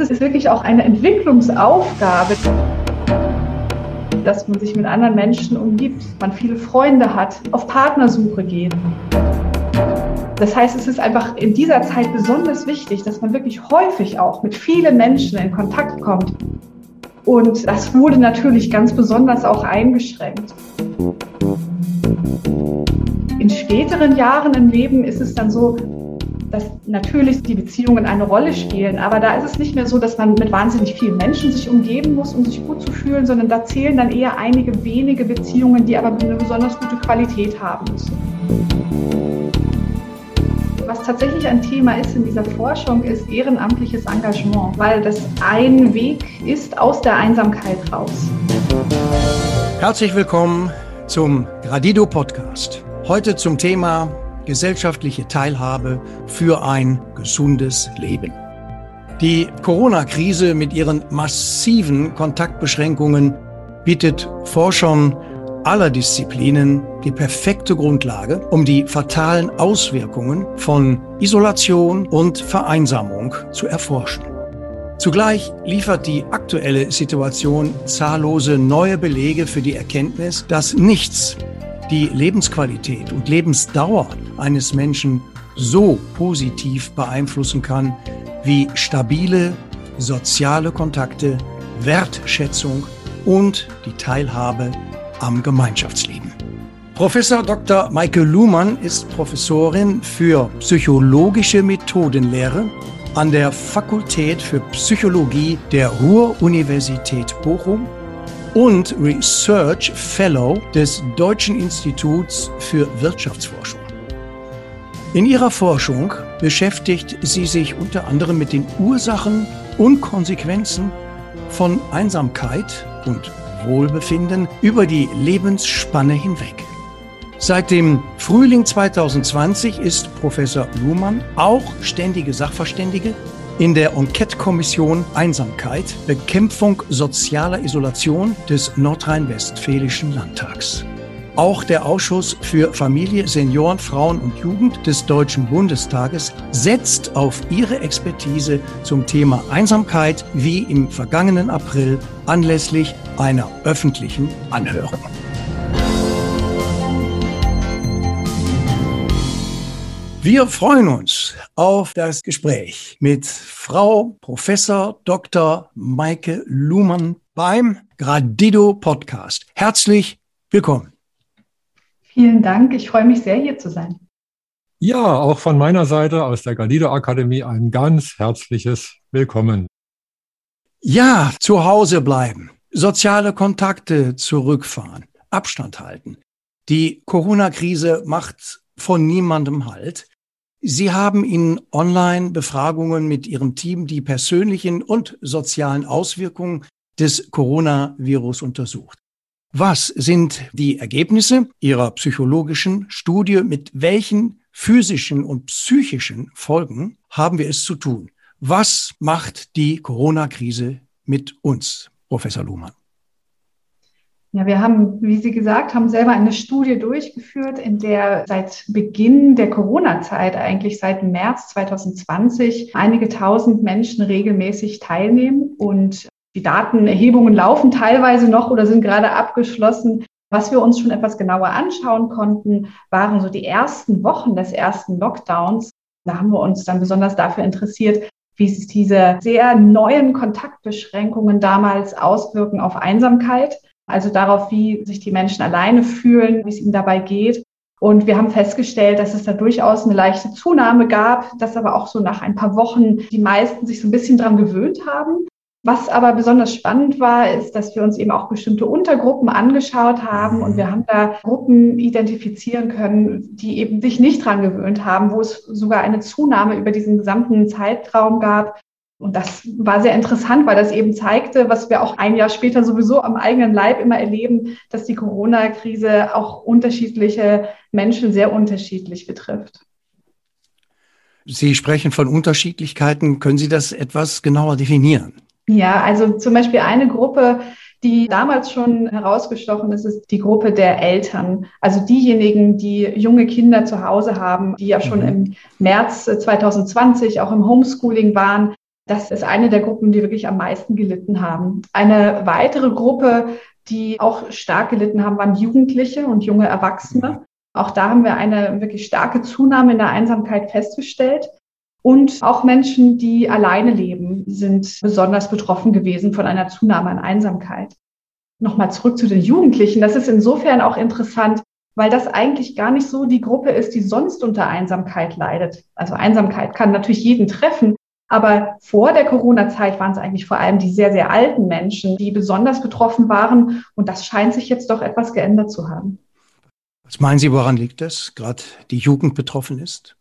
Das ist wirklich auch eine Entwicklungsaufgabe, dass man sich mit anderen Menschen umgibt, man viele Freunde hat, auf Partnersuche geht. Das heißt, es ist einfach in dieser Zeit besonders wichtig, dass man wirklich häufig auch mit vielen Menschen in Kontakt kommt. Und das wurde natürlich ganz besonders auch eingeschränkt. In späteren Jahren im Leben ist es dann so, dass natürlich die Beziehungen eine Rolle spielen, aber da ist es nicht mehr so, dass man mit wahnsinnig vielen Menschen sich umgeben muss, um sich gut zu fühlen, sondern da zählen dann eher einige wenige Beziehungen, die aber eine besonders gute Qualität haben müssen. Was tatsächlich ein Thema ist in dieser Forschung, ist ehrenamtliches Engagement, weil das ein Weg ist aus der Einsamkeit raus. Herzlich willkommen zum Gradido Podcast. Heute zum Thema gesellschaftliche Teilhabe für ein gesundes Leben. Die Corona-Krise mit ihren massiven Kontaktbeschränkungen bietet Forschern aller Disziplinen die perfekte Grundlage, um die fatalen Auswirkungen von Isolation und Vereinsamung zu erforschen. Zugleich liefert die aktuelle Situation zahllose neue Belege für die Erkenntnis, dass nichts die Lebensqualität und Lebensdauer eines Menschen so positiv beeinflussen kann wie stabile soziale Kontakte, Wertschätzung und die Teilhabe am Gemeinschaftsleben. Professor Dr. Maike Luhmann ist Professorin für psychologische Methodenlehre an der Fakultät für Psychologie der Ruhr-Universität Bochum und Research Fellow des Deutschen Instituts für Wirtschaftsforschung. In ihrer Forschung beschäftigt sie sich unter anderem mit den Ursachen und Konsequenzen von Einsamkeit und Wohlbefinden über die Lebensspanne hinweg. Seit dem Frühling 2020 ist Professor Luhmann auch ständige Sachverständige in der Enquete-Kommission Einsamkeit, Bekämpfung sozialer Isolation des Nordrhein-Westfälischen Landtags. Auch der Ausschuss für Familie, Senioren, Frauen und Jugend des Deutschen Bundestages setzt auf ihre Expertise zum Thema Einsamkeit wie im vergangenen April anlässlich einer öffentlichen Anhörung. Wir freuen uns auf das Gespräch mit Frau Professor Dr. Maike Luhmann beim Gradido Podcast. Herzlich willkommen. Vielen Dank. Ich freue mich sehr, hier zu sein. Ja, auch von meiner Seite aus der Gradido Akademie ein ganz herzliches Willkommen. Ja, zu Hause bleiben, soziale Kontakte zurückfahren, Abstand halten. Die Corona-Krise macht von niemandem Halt. Sie haben in Online-Befragungen mit Ihrem Team die persönlichen und sozialen Auswirkungen des Coronavirus untersucht. Was sind die Ergebnisse Ihrer psychologischen Studie? Mit welchen physischen und psychischen Folgen haben wir es zu tun? Was macht die Corona-Krise mit uns, Professor Luhmann? Ja, wir haben, wie Sie gesagt haben, selber eine Studie durchgeführt, in der seit Beginn der Corona-Zeit, eigentlich seit März 2020, einige tausend Menschen regelmäßig teilnehmen. Und die Datenerhebungen laufen teilweise noch oder sind gerade abgeschlossen. Was wir uns schon etwas genauer anschauen konnten, waren so die ersten Wochen des ersten Lockdowns. Da haben wir uns dann besonders dafür interessiert, wie sich diese sehr neuen Kontaktbeschränkungen damals auswirken auf Einsamkeit also darauf, wie sich die Menschen alleine fühlen, wie es ihnen dabei geht. Und wir haben festgestellt, dass es da durchaus eine leichte Zunahme gab, dass aber auch so nach ein paar Wochen die meisten sich so ein bisschen dran gewöhnt haben. Was aber besonders spannend war, ist, dass wir uns eben auch bestimmte Untergruppen angeschaut haben und wir haben da Gruppen identifizieren können, die eben sich nicht dran gewöhnt haben, wo es sogar eine Zunahme über diesen gesamten Zeitraum gab. Und das war sehr interessant, weil das eben zeigte, was wir auch ein Jahr später sowieso am eigenen Leib immer erleben, dass die Corona-Krise auch unterschiedliche Menschen sehr unterschiedlich betrifft. Sie sprechen von Unterschiedlichkeiten. Können Sie das etwas genauer definieren? Ja, also zum Beispiel eine Gruppe, die damals schon herausgestochen ist, ist die Gruppe der Eltern. Also diejenigen, die junge Kinder zu Hause haben, die ja schon mhm. im März 2020 auch im Homeschooling waren Das ist eine der Gruppen, die wirklich am meisten gelitten haben. Eine weitere Gruppe, die auch stark gelitten haben, waren Jugendliche und junge Erwachsene. Auch da haben wir eine wirklich starke Zunahme in der Einsamkeit festgestellt. Und auch Menschen, die alleine leben, sind besonders betroffen gewesen von einer Zunahme an Einsamkeit. Nochmal zurück zu den Jugendlichen. Das ist insofern auch interessant, weil das eigentlich gar nicht so die Gruppe ist, die sonst unter Einsamkeit leidet. Also Einsamkeit kann natürlich jeden treffen, aber vor der Corona-Zeit waren es eigentlich vor allem die sehr, sehr alten Menschen, die besonders betroffen waren. Und das scheint sich jetzt doch etwas geändert zu haben. Was meinen Sie, woran liegt das, gerade die Jugend betroffen ist?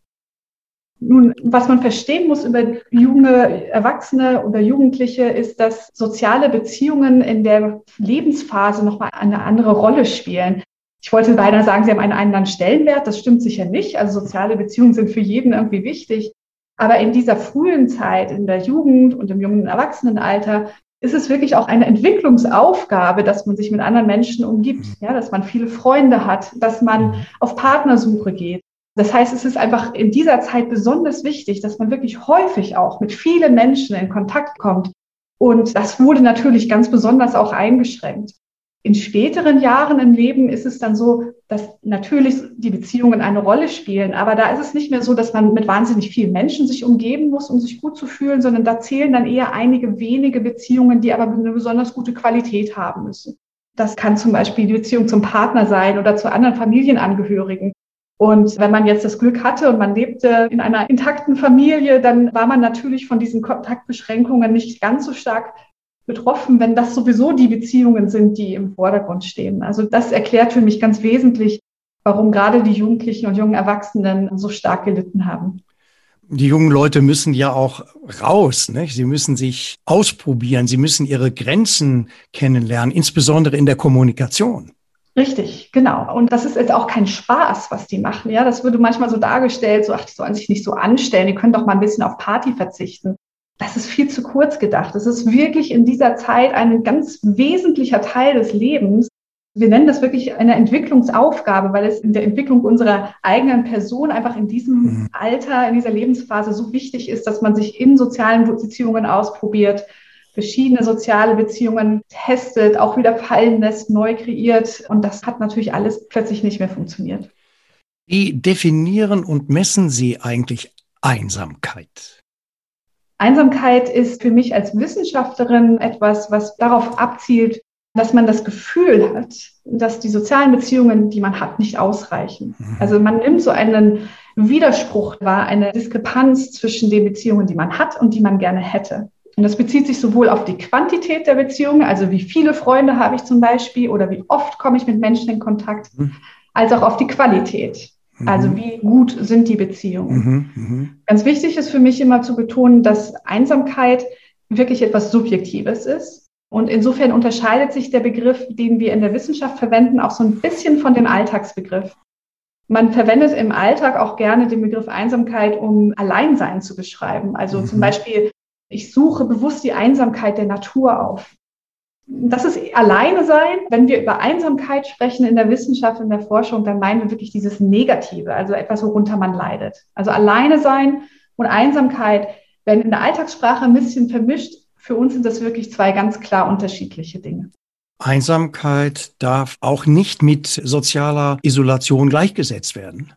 Nun, was man verstehen muss über junge Erwachsene oder Jugendliche, ist, dass soziale Beziehungen in der Lebensphase nochmal eine andere Rolle spielen. Ich wollte beinahe sagen, sie haben einen anderen Stellenwert. Das stimmt sicher nicht. Also soziale Beziehungen sind für jeden irgendwie wichtig. Aber in dieser frühen Zeit, in der Jugend und im jungen Erwachsenenalter, ist es wirklich auch eine Entwicklungsaufgabe, dass man sich mit anderen Menschen umgibt, mhm. ja, dass man viele Freunde hat, dass man mhm. auf Partnersuche geht. Das heißt, es ist einfach in dieser Zeit besonders wichtig, dass man wirklich häufig auch mit vielen Menschen in Kontakt kommt. Und das wurde natürlich ganz besonders auch eingeschränkt. In späteren Jahren im Leben ist es dann so, dass natürlich die Beziehungen eine Rolle spielen, aber da ist es nicht mehr so, dass man mit wahnsinnig vielen Menschen sich umgeben muss, um sich gut zu fühlen, sondern da zählen dann eher einige wenige Beziehungen, die aber eine besonders gute Qualität haben müssen. Das kann zum Beispiel die Beziehung zum Partner sein oder zu anderen Familienangehörigen. Und wenn man jetzt das Glück hatte und man lebte in einer intakten Familie, dann war man natürlich von diesen Kontaktbeschränkungen nicht ganz so stark betroffen, wenn das sowieso die Beziehungen sind, die im Vordergrund stehen. Also das erklärt für mich ganz wesentlich, warum gerade die Jugendlichen und jungen Erwachsenen so stark gelitten haben. Die jungen Leute müssen ja auch raus. Ne? Sie müssen sich ausprobieren. Sie müssen ihre Grenzen kennenlernen, insbesondere in der Kommunikation. Richtig, genau. Und das ist jetzt auch kein Spaß, was die machen. Ja, das würde manchmal so dargestellt, so, ach, die sollen sich nicht so anstellen, die können doch mal ein bisschen auf Party verzichten das ist viel zu kurz gedacht. Das ist wirklich in dieser Zeit ein ganz wesentlicher Teil des Lebens. Wir nennen das wirklich eine Entwicklungsaufgabe, weil es in der Entwicklung unserer eigenen Person einfach in diesem mhm. Alter, in dieser Lebensphase so wichtig ist, dass man sich in sozialen Beziehungen ausprobiert, verschiedene soziale Beziehungen testet, auch wieder fallen lässt, neu kreiert. Und das hat natürlich alles plötzlich nicht mehr funktioniert. Wie definieren und messen Sie eigentlich Einsamkeit? Einsamkeit ist für mich als Wissenschaftlerin etwas, was darauf abzielt, dass man das Gefühl hat, dass die sozialen Beziehungen, die man hat, nicht ausreichen. Mhm. Also man nimmt so einen Widerspruch wahr, eine Diskrepanz zwischen den Beziehungen, die man hat und die man gerne hätte. Und das bezieht sich sowohl auf die Quantität der Beziehungen, also wie viele Freunde habe ich zum Beispiel oder wie oft komme ich mit Menschen in Kontakt, mhm. als auch auf die Qualität. Also mhm. wie gut sind die Beziehungen? Mhm, mh. Ganz wichtig ist für mich immer zu betonen, dass Einsamkeit wirklich etwas Subjektives ist. Und insofern unterscheidet sich der Begriff, den wir in der Wissenschaft verwenden, auch so ein bisschen von dem Alltagsbegriff. Man verwendet im Alltag auch gerne den Begriff Einsamkeit, um Alleinsein zu beschreiben. Also mhm. zum Beispiel, ich suche bewusst die Einsamkeit der Natur auf das ist alleine sein. Wenn wir über Einsamkeit sprechen in der Wissenschaft, in der Forschung, dann meinen wir wirklich dieses Negative, also etwas, worunter man leidet. Also alleine sein und Einsamkeit werden in der Alltagssprache ein bisschen vermischt. Für uns sind das wirklich zwei ganz klar unterschiedliche Dinge. Einsamkeit darf auch nicht mit sozialer Isolation gleichgesetzt werden.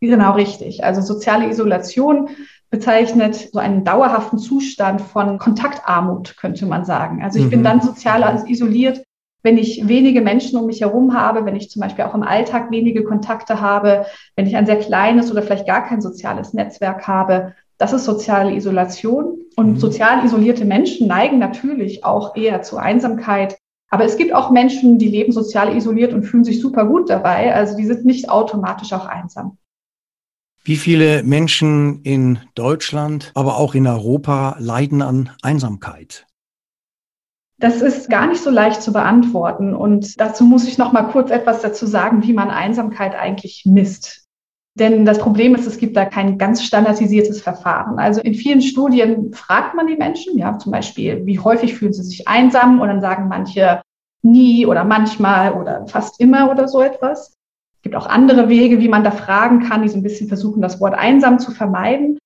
Genau richtig. Also soziale Isolation bezeichnet so einen dauerhaften Zustand von Kontaktarmut, könnte man sagen. Also ich mhm. bin dann sozial isoliert, wenn ich wenige Menschen um mich herum habe, wenn ich zum Beispiel auch im Alltag wenige Kontakte habe, wenn ich ein sehr kleines oder vielleicht gar kein soziales Netzwerk habe. Das ist soziale Isolation. Und mhm. sozial isolierte Menschen neigen natürlich auch eher zu Einsamkeit. Aber es gibt auch Menschen, die leben sozial isoliert und fühlen sich super gut dabei. Also die sind nicht automatisch auch einsam. Wie viele Menschen in Deutschland, aber auch in Europa leiden an Einsamkeit? Das ist gar nicht so leicht zu beantworten. Und dazu muss ich noch mal kurz etwas dazu sagen, wie man Einsamkeit eigentlich misst. Denn das Problem ist, es gibt da kein ganz standardisiertes Verfahren. Also in vielen Studien fragt man die Menschen, ja, zum Beispiel, wie häufig fühlen sie sich einsam? Und dann sagen manche nie oder manchmal oder fast immer oder so etwas gibt auch andere Wege, wie man da fragen kann, die so ein bisschen versuchen, das Wort einsam zu vermeiden.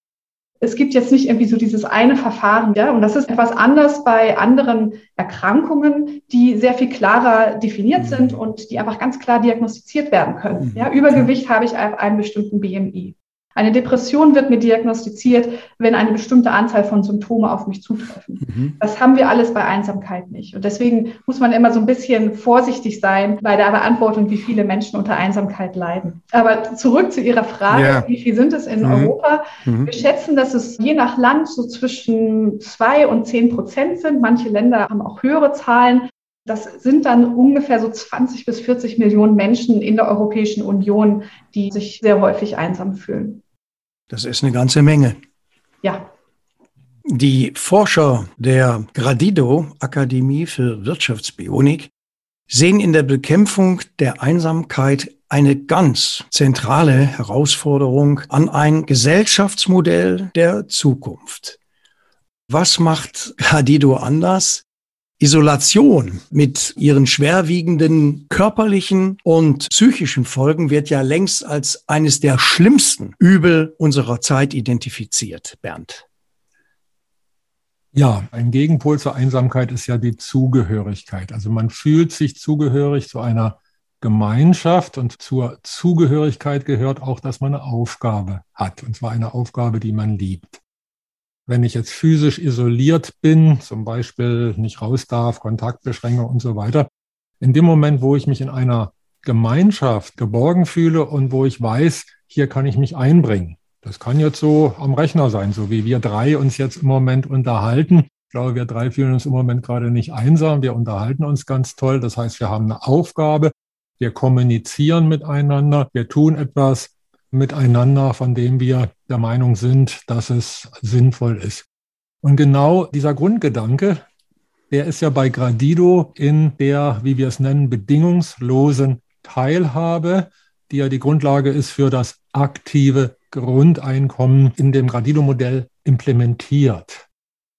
es gibt jetzt nicht irgendwie so dieses eine Verfahren, ja, und das ist etwas anders bei anderen Erkrankungen, die sehr viel klarer definiert mhm. sind und die einfach ganz klar diagnostiziert werden können. Ja, Übergewicht habe ich auf einem bestimmten BMI. Eine Depression wird mir diagnostiziert, wenn eine bestimmte Anzahl von Symptomen auf mich zutreffen. Mhm. Das haben wir alles bei Einsamkeit nicht. Und deswegen muss man immer so ein bisschen vorsichtig sein bei der Beantwortung, wie viele Menschen unter Einsamkeit leiden. Aber zurück zu Ihrer Frage, ja. wie viel sind es in mhm. Europa? Mhm. Wir schätzen, dass es je nach Land so zwischen zwei und zehn Prozent sind. Manche Länder haben auch höhere Zahlen. Das sind dann ungefähr so 20 bis 40 Millionen Menschen in der Europäischen Union, die sich sehr häufig einsam fühlen. Das ist eine ganze Menge. Ja. Die Forscher der Gradido Akademie für Wirtschaftsbionik sehen in der Bekämpfung der Einsamkeit eine ganz zentrale Herausforderung an ein Gesellschaftsmodell der Zukunft. Was macht Gradido anders? Isolation mit ihren schwerwiegenden körperlichen und psychischen Folgen wird ja längst als eines der schlimmsten Übel unserer Zeit identifiziert, Bernd. Ja, ein Gegenpol zur Einsamkeit ist ja die Zugehörigkeit. Also man fühlt sich zugehörig zu einer Gemeinschaft und zur Zugehörigkeit gehört auch, dass man eine Aufgabe hat. Und zwar eine Aufgabe, die man liebt. Wenn ich jetzt physisch isoliert bin, zum Beispiel nicht raus darf, Kontaktbeschränkung und so weiter, in dem Moment, wo ich mich in einer Gemeinschaft geborgen fühle und wo ich weiß, hier kann ich mich einbringen. Das kann jetzt so am Rechner sein, so wie wir drei uns jetzt im Moment unterhalten. Ich glaube, wir drei fühlen uns im Moment gerade nicht einsam. Wir unterhalten uns ganz toll. Das heißt, wir haben eine Aufgabe. Wir kommunizieren miteinander. Wir tun etwas, miteinander, von dem wir der Meinung sind, dass es sinnvoll ist. Und genau dieser Grundgedanke, der ist ja bei Gradido in der, wie wir es nennen, bedingungslosen Teilhabe, die ja die Grundlage ist für das aktive Grundeinkommen in dem Gradido-Modell implementiert.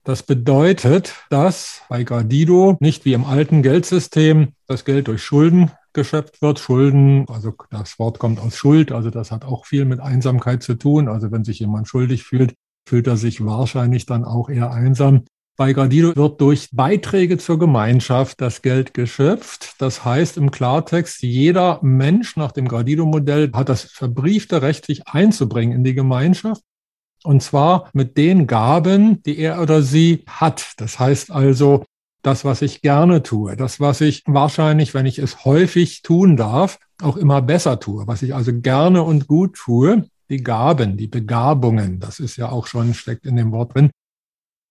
Das bedeutet, dass bei Gradido nicht wie im alten Geldsystem das Geld durch Schulden geschöpft wird. Schulden, also das Wort kommt aus Schuld, also das hat auch viel mit Einsamkeit zu tun. Also wenn sich jemand schuldig fühlt, fühlt er sich wahrscheinlich dann auch eher einsam. Bei Gradido wird durch Beiträge zur Gemeinschaft das Geld geschöpft. Das heißt im Klartext, jeder Mensch nach dem Gradido-Modell hat das verbriefte Recht, sich einzubringen in die Gemeinschaft. Und zwar mit den Gaben, die er oder sie hat. Das heißt also, das, was ich gerne tue, das, was ich wahrscheinlich, wenn ich es häufig tun darf, auch immer besser tue, was ich also gerne und gut tue, die Gaben, die Begabungen, das ist ja auch schon, steckt in dem Wort drin,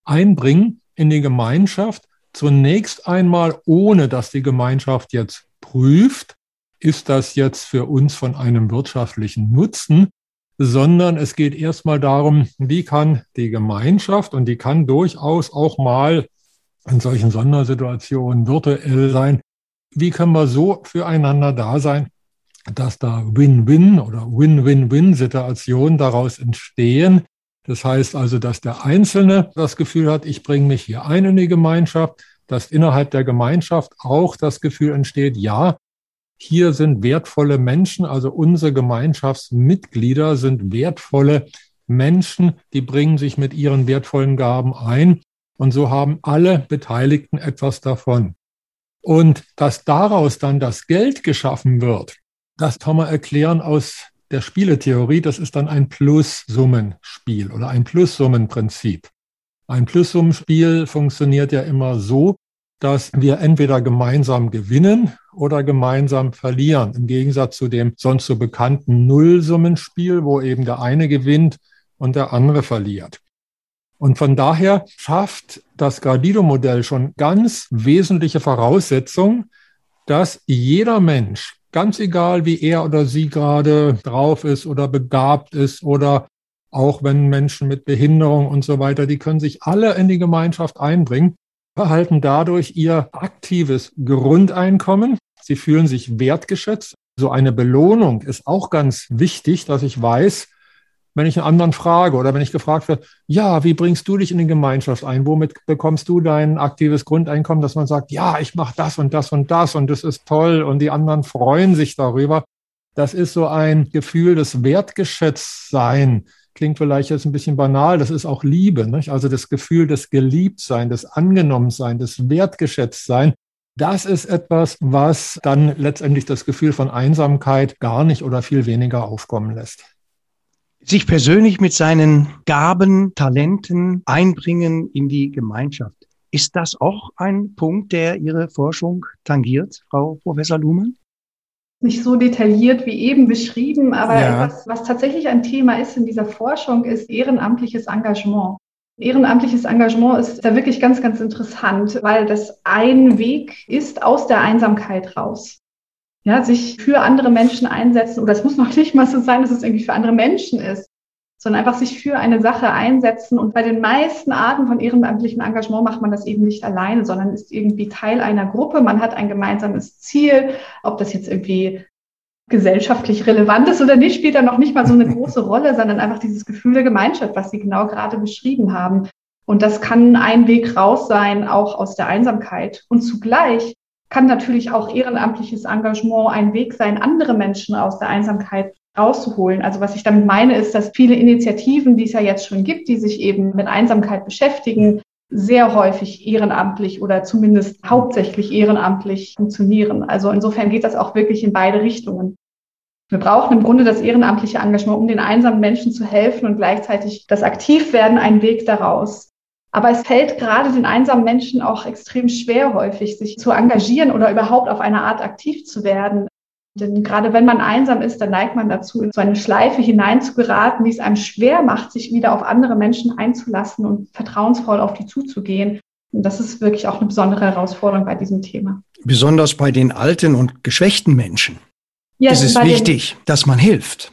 einbringen in die Gemeinschaft, zunächst einmal, ohne dass die Gemeinschaft jetzt prüft, ist das jetzt für uns von einem wirtschaftlichen Nutzen, sondern es geht erstmal darum, wie kann die Gemeinschaft, und die kann durchaus auch mal in solchen Sondersituationen virtuell sein. Wie können wir so füreinander da sein, dass da Win-Win oder Win-Win-Win-Situationen daraus entstehen? Das heißt also, dass der Einzelne das Gefühl hat, ich bringe mich hier ein in die Gemeinschaft, dass innerhalb der Gemeinschaft auch das Gefühl entsteht, ja, hier sind wertvolle Menschen, also unsere Gemeinschaftsmitglieder sind wertvolle Menschen, die bringen sich mit ihren wertvollen Gaben ein und so haben alle Beteiligten etwas davon. Und dass daraus dann das Geld geschaffen wird, das kann man erklären aus der Spieletheorie. Das ist dann ein Plussummenspiel oder ein Plussummenprinzip. Ein Plussummenspiel funktioniert ja immer so, dass wir entweder gemeinsam gewinnen oder gemeinsam verlieren. Im Gegensatz zu dem sonst so bekannten Nullsummenspiel, wo eben der eine gewinnt und der andere verliert. Und von daher schafft das Gradido-Modell schon ganz wesentliche Voraussetzungen, dass jeder Mensch, ganz egal wie er oder sie gerade drauf ist oder begabt ist oder auch wenn Menschen mit Behinderung und so weiter, die können sich alle in die Gemeinschaft einbringen, erhalten dadurch ihr aktives Grundeinkommen. Sie fühlen sich wertgeschätzt. So eine Belohnung ist auch ganz wichtig, dass ich weiß, wenn ich einen anderen frage oder wenn ich gefragt werde, ja, wie bringst du dich in die Gemeinschaft ein? Womit bekommst du dein aktives Grundeinkommen, dass man sagt, ja, ich mache das und das und das und das ist toll und die anderen freuen sich darüber. Das ist so ein Gefühl des Wertgeschätztsein klingt vielleicht jetzt ein bisschen banal, das ist auch Liebe. Nicht? Also das Gefühl des Geliebtsein, des Angenommensein, des Wertgeschätztsein. Das ist etwas, was dann letztendlich das Gefühl von Einsamkeit gar nicht oder viel weniger aufkommen lässt. Sich persönlich mit seinen Gaben, Talenten einbringen in die Gemeinschaft. Ist das auch ein Punkt, der Ihre Forschung tangiert, Frau Professor Luhmann? Nicht so detailliert wie eben beschrieben, aber ja. was, was tatsächlich ein Thema ist in dieser Forschung, ist ehrenamtliches Engagement. Ehrenamtliches Engagement ist da wirklich ganz, ganz interessant, weil das ein Weg ist aus der Einsamkeit raus. Ja, sich für andere Menschen einsetzen, oder es muss noch nicht mal so sein, dass es irgendwie für andere Menschen ist, sondern einfach sich für eine Sache einsetzen. Und bei den meisten Arten von ehrenamtlichem Engagement macht man das eben nicht alleine, sondern ist irgendwie Teil einer Gruppe. Man hat ein gemeinsames Ziel, ob das jetzt irgendwie gesellschaftlich relevant ist oder nicht, spielt da noch nicht mal so eine große Rolle, sondern einfach dieses Gefühl der Gemeinschaft, was Sie genau gerade beschrieben haben. Und das kann ein Weg raus sein, auch aus der Einsamkeit. Und zugleich kann natürlich auch ehrenamtliches Engagement ein Weg sein, andere Menschen aus der Einsamkeit rauszuholen. Also was ich damit meine, ist, dass viele Initiativen, die es ja jetzt schon gibt, die sich eben mit Einsamkeit beschäftigen, sehr häufig ehrenamtlich oder zumindest hauptsächlich ehrenamtlich funktionieren. Also insofern geht das auch wirklich in beide Richtungen. Wir brauchen im Grunde das ehrenamtliche Engagement, um den einsamen Menschen zu helfen und gleichzeitig das Aktivwerden ein Weg daraus. Aber es fällt gerade den einsamen Menschen auch extrem schwer häufig, sich zu engagieren oder überhaupt auf eine Art aktiv zu werden. Denn gerade wenn man einsam ist, dann neigt man dazu, in so eine Schleife hineinzugeraten, die es einem schwer macht, sich wieder auf andere Menschen einzulassen und vertrauensvoll auf die zuzugehen. Und das ist wirklich auch eine besondere Herausforderung bei diesem Thema. Besonders bei den alten und geschwächten Menschen ja, ist es wichtig, dass man hilft.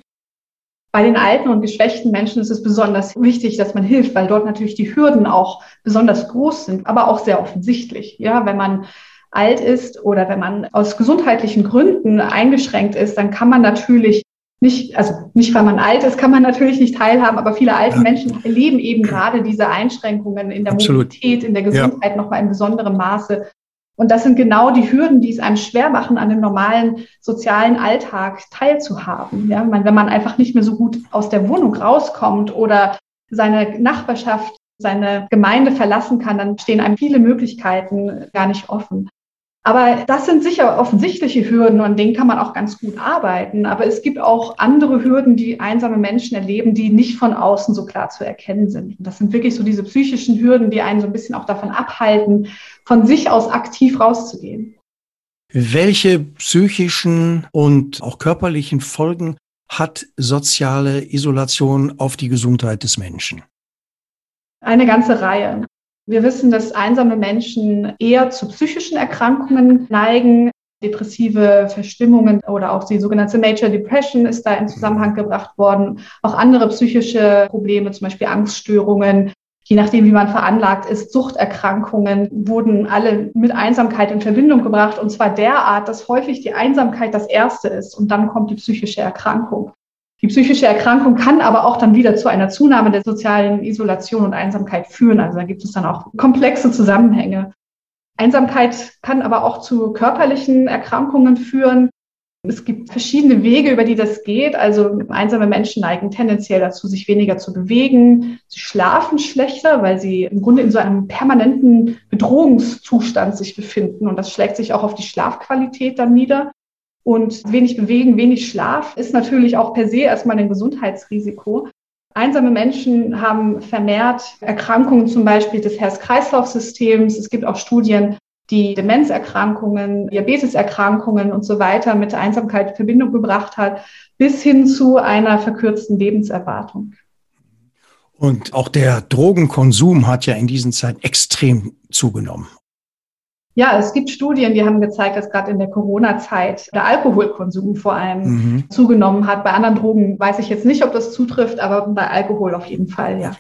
Bei den alten und geschwächten Menschen ist es besonders wichtig, dass man hilft, weil dort natürlich die Hürden auch besonders groß sind, aber auch sehr offensichtlich. Ja, wenn man alt ist oder wenn man aus gesundheitlichen Gründen eingeschränkt ist, dann kann man natürlich nicht, also nicht weil man alt ist, kann man natürlich nicht teilhaben, aber viele alte ja. Menschen erleben eben gerade diese Einschränkungen in der Absolut. Mobilität, in der Gesundheit ja. nochmal in besonderem Maße. Und das sind genau die Hürden, die es einem schwer machen, an dem normalen sozialen Alltag teilzuhaben. Ja, wenn man einfach nicht mehr so gut aus der Wohnung rauskommt oder seine Nachbarschaft, seine Gemeinde verlassen kann, dann stehen einem viele Möglichkeiten gar nicht offen. Aber das sind sicher offensichtliche Hürden und denen kann man auch ganz gut arbeiten. Aber es gibt auch andere Hürden, die einsame Menschen erleben, die nicht von außen so klar zu erkennen sind. Und das sind wirklich so diese psychischen Hürden, die einen so ein bisschen auch davon abhalten, von sich aus aktiv rauszugehen. Welche psychischen und auch körperlichen Folgen hat soziale Isolation auf die Gesundheit des Menschen? Eine ganze Reihe. Wir wissen, dass einsame Menschen eher zu psychischen Erkrankungen neigen. Depressive Verstimmungen oder auch die sogenannte Major Depression ist da in Zusammenhang gebracht worden. Auch andere psychische Probleme, zum Beispiel Angststörungen, je nachdem, wie man veranlagt ist, Suchterkrankungen wurden alle mit Einsamkeit in Verbindung gebracht. Und zwar derart, dass häufig die Einsamkeit das erste ist und dann kommt die psychische Erkrankung. Die psychische Erkrankung kann aber auch dann wieder zu einer Zunahme der sozialen Isolation und Einsamkeit führen. Also da gibt es dann auch komplexe Zusammenhänge. Einsamkeit kann aber auch zu körperlichen Erkrankungen führen. Es gibt verschiedene Wege, über die das geht. Also einsame Menschen neigen tendenziell dazu, sich weniger zu bewegen. Sie schlafen schlechter, weil sie im Grunde in so einem permanenten Bedrohungszustand sich befinden. Und das schlägt sich auch auf die Schlafqualität dann nieder. Und wenig Bewegen, wenig Schlaf ist natürlich auch per se erstmal ein Gesundheitsrisiko. Einsame Menschen haben vermehrt Erkrankungen zum Beispiel des Herz-Kreislauf-Systems. Es gibt auch Studien, die Demenzerkrankungen, Diabeteserkrankungen und so weiter mit der Einsamkeit in Verbindung gebracht hat, bis hin zu einer verkürzten Lebenserwartung. Und auch der Drogenkonsum hat ja in diesen Zeiten extrem zugenommen. Ja, es gibt Studien, die haben gezeigt, dass gerade in der Corona-Zeit der Alkoholkonsum vor allem mhm. zugenommen hat. Bei anderen Drogen weiß ich jetzt nicht, ob das zutrifft, aber bei Alkohol auf jeden Fall, ja.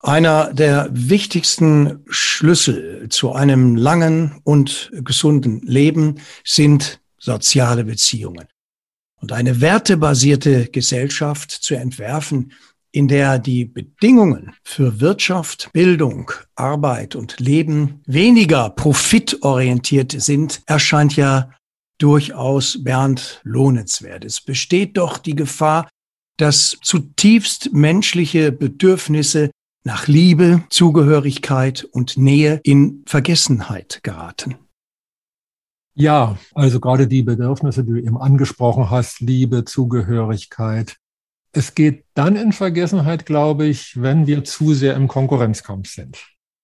Einer der wichtigsten Schlüssel zu einem langen und gesunden Leben sind soziale Beziehungen. Und eine wertebasierte Gesellschaft zu entwerfen, in der die Bedingungen für Wirtschaft, Bildung, Arbeit und Leben weniger profitorientiert sind, erscheint ja durchaus Bernd lohnenswert. Es besteht doch die Gefahr, dass zutiefst menschliche Bedürfnisse nach Liebe, Zugehörigkeit und Nähe in Vergessenheit geraten. Ja, also gerade die Bedürfnisse, die du eben angesprochen hast, Liebe, Zugehörigkeit. Es geht dann in Vergessenheit, glaube ich, wenn wir zu sehr im Konkurrenzkampf sind.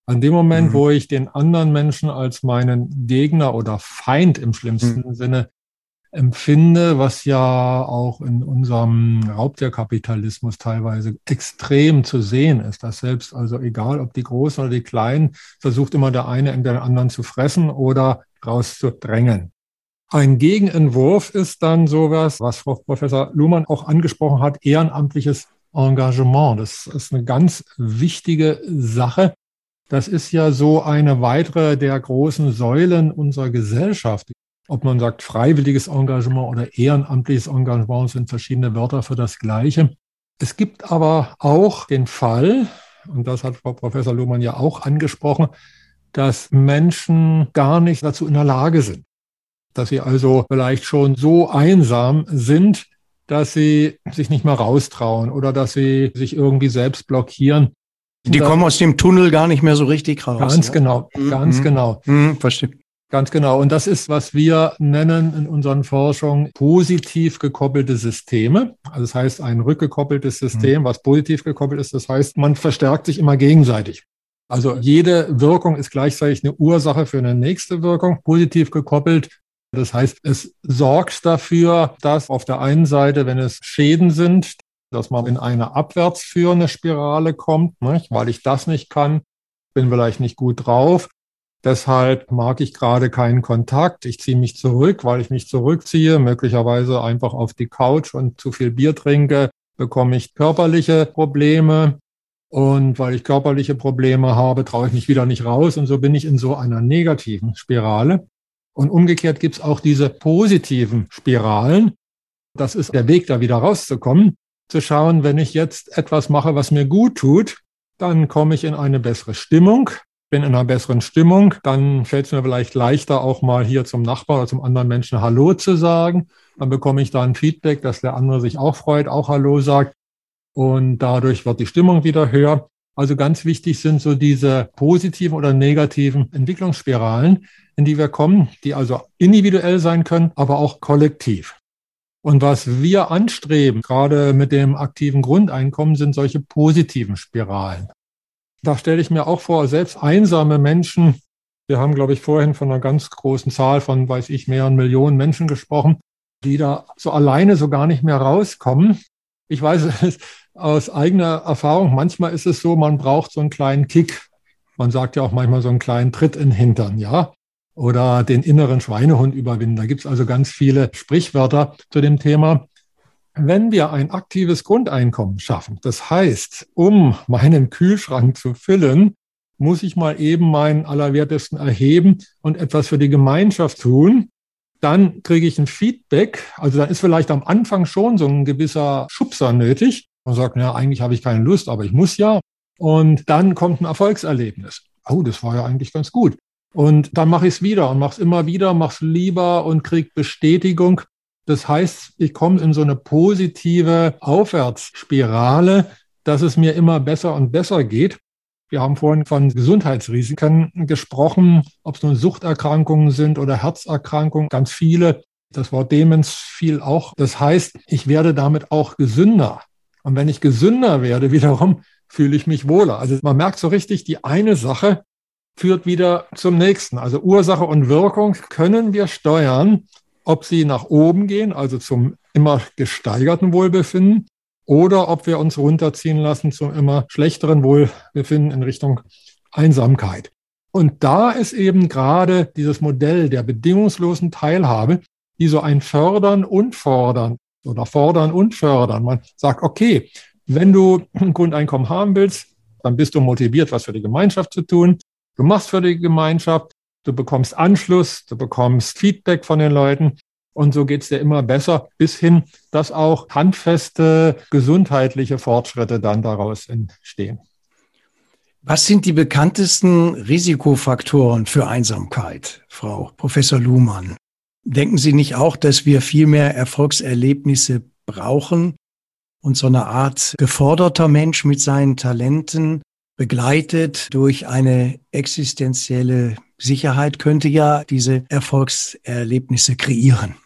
An dem Moment, mhm. wo ich den anderen Menschen als meinen Gegner oder Feind im schlimmsten mhm. Sinne empfinde, was ja auch in unserem Raubtierkapitalismus teilweise extrem zu sehen ist, dass selbst, also egal ob die Großen oder die Kleinen, versucht immer der eine in den anderen zu fressen oder rauszudrängen. Ein Gegenentwurf ist dann sowas, was Frau Professor Luhmann auch angesprochen hat, ehrenamtliches Engagement. Das ist eine ganz wichtige Sache. Das ist ja so eine weitere der großen Säulen unserer Gesellschaft. Ob man sagt freiwilliges Engagement oder ehrenamtliches Engagement sind verschiedene Wörter für das Gleiche. Es gibt aber auch den Fall, und das hat Frau Professor Luhmann ja auch angesprochen, dass Menschen gar nicht dazu in der Lage sind. Dass sie also vielleicht schon so einsam sind, dass sie sich nicht mehr raustrauen oder dass sie sich irgendwie selbst blockieren. Die kommen aus dem Tunnel gar nicht mehr so richtig raus. Ganz ja? genau, mhm. ganz mhm. genau. Mhm, verstehe. Ganz genau. Und das ist, was wir nennen in unseren Forschungen positiv gekoppelte Systeme. Also das heißt, ein rückgekoppeltes System, mhm. was positiv gekoppelt ist. Das heißt, man verstärkt sich immer gegenseitig. Also jede Wirkung ist gleichzeitig eine Ursache für eine nächste Wirkung, positiv gekoppelt. Das heißt, es sorgt dafür, dass auf der einen Seite, wenn es Schäden sind, dass man in eine abwärts führende Spirale kommt, nicht? weil ich das nicht kann, bin vielleicht nicht gut drauf. Deshalb mag ich gerade keinen Kontakt. Ich ziehe mich zurück, weil ich mich zurückziehe, möglicherweise einfach auf die Couch und zu viel Bier trinke, bekomme ich körperliche Probleme. Und weil ich körperliche Probleme habe, traue ich mich wieder nicht raus. Und so bin ich in so einer negativen Spirale. Und umgekehrt gibt es auch diese positiven Spiralen. Das ist der Weg, da wieder rauszukommen. Zu schauen, wenn ich jetzt etwas mache, was mir gut tut, dann komme ich in eine bessere Stimmung, bin in einer besseren Stimmung, dann fällt es mir vielleicht leichter, auch mal hier zum Nachbar oder zum anderen Menschen Hallo zu sagen. Dann bekomme ich da ein Feedback, dass der andere sich auch freut, auch Hallo sagt und dadurch wird die Stimmung wieder höher. Also ganz wichtig sind so diese positiven oder negativen Entwicklungsspiralen, in die wir kommen, die also individuell sein können, aber auch kollektiv. Und was wir anstreben, gerade mit dem aktiven Grundeinkommen, sind solche positiven Spiralen. Da stelle ich mir auch vor, selbst einsame Menschen, wir haben, glaube ich, vorhin von einer ganz großen Zahl von, weiß ich, mehreren Millionen Menschen gesprochen, die da so alleine so gar nicht mehr rauskommen. Ich weiß, aus eigener Erfahrung, manchmal ist es so, man braucht so einen kleinen Kick. Man sagt ja auch manchmal so einen kleinen Tritt in den Hintern, ja. Oder den inneren Schweinehund überwinden. Da gibt es also ganz viele Sprichwörter zu dem Thema. Wenn wir ein aktives Grundeinkommen schaffen, das heißt, um meinen Kühlschrank zu füllen, muss ich mal eben meinen Allerwertesten erheben und etwas für die Gemeinschaft tun, dann kriege ich ein Feedback. Also dann ist vielleicht am Anfang schon so ein gewisser Schubser nötig. Man sagt, ja, eigentlich habe ich keine Lust, aber ich muss ja. Und dann kommt ein Erfolgserlebnis. Oh, das war ja eigentlich ganz gut. Und dann mache ich es wieder und mache es immer wieder, mache es lieber und kriege Bestätigung. Das heißt, ich komme in so eine positive Aufwärtsspirale, dass es mir immer besser und besser geht. Wir haben vorhin von Gesundheitsrisiken gesprochen, ob es nun Suchterkrankungen sind oder Herzerkrankungen, ganz viele. Das Wort Demenz fiel auch. Das heißt, ich werde damit auch gesünder. Und wenn ich gesünder werde, wiederum fühle ich mich wohler. Also man merkt so richtig, die eine Sache führt wieder zum nächsten. Also Ursache und Wirkung können wir steuern, ob sie nach oben gehen, also zum immer gesteigerten Wohlbefinden, oder ob wir uns runterziehen lassen zum immer schlechteren Wohlbefinden in Richtung Einsamkeit. Und da ist eben gerade dieses Modell der bedingungslosen Teilhabe, die so ein Fördern und Fordern oder fordern und fördern. Man sagt, okay, wenn du ein Grundeinkommen haben willst, dann bist du motiviert, was für die Gemeinschaft zu tun. Du machst für die Gemeinschaft, du bekommst Anschluss, du bekommst Feedback von den Leuten. Und so geht's dir immer besser, bis hin, dass auch handfeste gesundheitliche Fortschritte dann daraus entstehen. Was sind die bekanntesten Risikofaktoren für Einsamkeit, Frau Professor Luhmann? Denken Sie nicht auch, dass wir viel mehr Erfolgserlebnisse brauchen, und so eine Art geforderter Mensch mit seinen Talenten, begleitet durch eine existenzielle Sicherheit, könnte ja diese Erfolgserlebnisse kreieren.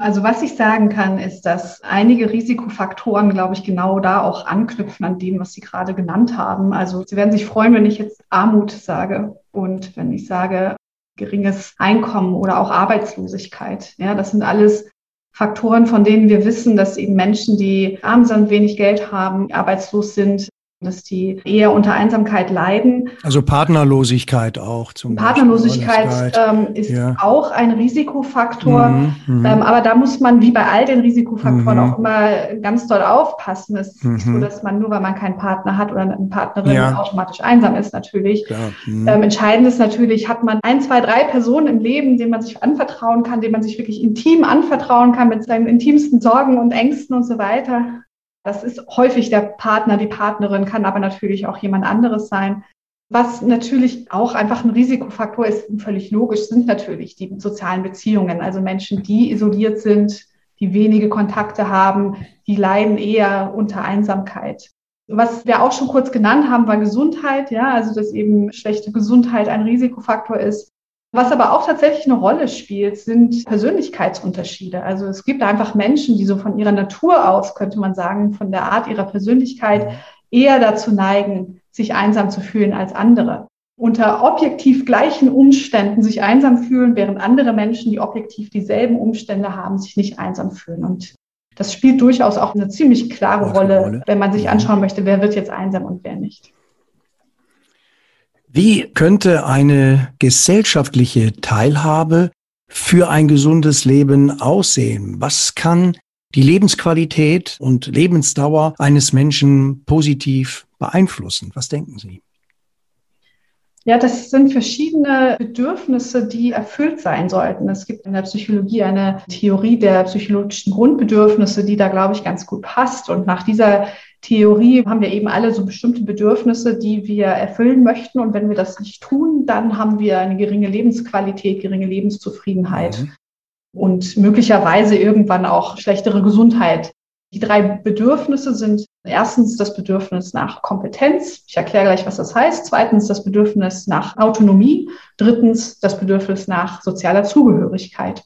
Also was ich sagen kann, ist, dass einige Risikofaktoren, glaube ich, genau da auch anknüpfen an dem, was Sie gerade genannt haben. Also Sie werden sich freuen, wenn ich jetzt Armut sage und wenn ich sage geringes Einkommen oder auch Arbeitslosigkeit. Ja, das sind alles Faktoren, von denen wir wissen, dass eben Menschen, die arm sind, wenig Geld haben, arbeitslos sind, dass die eher unter Einsamkeit leiden. Also Partnerlosigkeit auch zum Partnerlosigkeit ähm, ist ja. auch ein Risikofaktor. Mhm, mhm, ähm, aber da muss man wie bei all den Risikofaktoren mhm. auch immer ganz doll aufpassen. Es ist nicht so, mhm. dass man nur, weil man keinen Partner hat oder eine Partnerin ja. automatisch einsam ist natürlich. Mhm. Ähm, entscheidend ist natürlich, hat man ein, zwei, drei Personen im Leben, denen man sich anvertrauen kann, denen man sich wirklich intim anvertrauen kann mit seinen intimsten Sorgen und Ängsten und so weiter. Das ist häufig der Partner, die Partnerin, kann aber natürlich auch jemand anderes sein. Was natürlich auch einfach ein Risikofaktor ist, völlig logisch, sind natürlich die sozialen Beziehungen. Also Menschen, die isoliert sind, die wenige Kontakte haben, die leiden eher unter Einsamkeit. Was wir auch schon kurz genannt haben, war Gesundheit. Ja, also dass eben schlechte Gesundheit ein Risikofaktor ist. Was aber auch tatsächlich eine Rolle spielt, sind Persönlichkeitsunterschiede. Also es gibt einfach Menschen, die so von ihrer Natur aus, könnte man sagen, von der Art ihrer Persönlichkeit eher dazu neigen, sich einsam zu fühlen als andere. Unter objektiv gleichen Umständen sich einsam fühlen, während andere Menschen, die objektiv dieselben Umstände haben, sich nicht einsam fühlen. Und das spielt durchaus auch eine ziemlich klare Rolle, wenn man sich anschauen möchte, wer wird jetzt einsam und wer nicht. Wie könnte eine gesellschaftliche Teilhabe für ein gesundes Leben aussehen? Was kann die Lebensqualität und Lebensdauer eines Menschen positiv beeinflussen? Was denken Sie? Ja, das sind verschiedene Bedürfnisse, die erfüllt sein sollten. Es gibt in der Psychologie eine Theorie der psychologischen Grundbedürfnisse, die da, glaube ich, ganz gut passt. Und nach dieser Theorie haben wir eben alle so bestimmte Bedürfnisse, die wir erfüllen möchten. Und wenn wir das nicht tun, dann haben wir eine geringe Lebensqualität, geringe Lebenszufriedenheit mhm. und möglicherweise irgendwann auch schlechtere Gesundheit. Die drei Bedürfnisse sind erstens das Bedürfnis nach Kompetenz. Ich erkläre gleich, was das heißt. Zweitens das Bedürfnis nach Autonomie. Drittens das Bedürfnis nach sozialer Zugehörigkeit.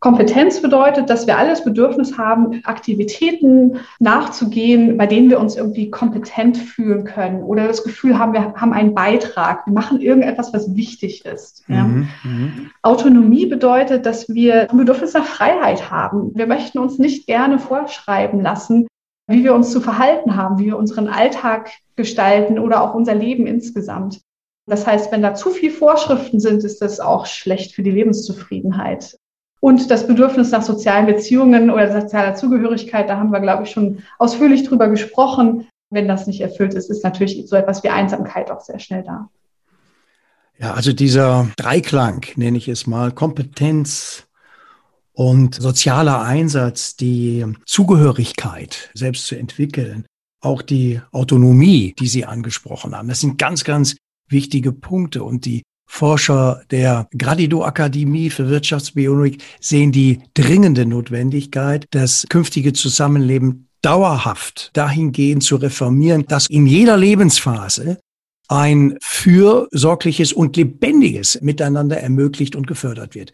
Kompetenz bedeutet, dass wir alles Bedürfnis haben, Aktivitäten nachzugehen, bei denen wir uns irgendwie kompetent fühlen können oder das Gefühl haben, wir haben einen Beitrag, wir machen irgendetwas, was wichtig ist. Ja. Mhm, mhm. Autonomie bedeutet, dass wir ein Bedürfnis nach Freiheit haben. Wir möchten uns nicht gerne vorschreiben lassen, wie wir uns zu verhalten haben, wie wir unseren Alltag gestalten oder auch unser Leben insgesamt. Das heißt, wenn da zu viel Vorschriften sind, ist das auch schlecht für die Lebenszufriedenheit. Und das Bedürfnis nach sozialen Beziehungen oder sozialer Zugehörigkeit, da haben wir, glaube ich, schon ausführlich drüber gesprochen. Wenn das nicht erfüllt ist, ist natürlich so etwas wie Einsamkeit auch sehr schnell da. Ja, also dieser Dreiklang, nenne ich es mal, Kompetenz und sozialer Einsatz, die Zugehörigkeit selbst zu entwickeln, auch die Autonomie, die Sie angesprochen haben, das sind ganz, ganz wichtige Punkte und die Forscher der Gradido-Akademie für Wirtschaftsbionik sehen die dringende Notwendigkeit, das künftige Zusammenleben dauerhaft dahingehend zu reformieren, dass in jeder Lebensphase ein fürsorgliches und lebendiges Miteinander ermöglicht und gefördert wird.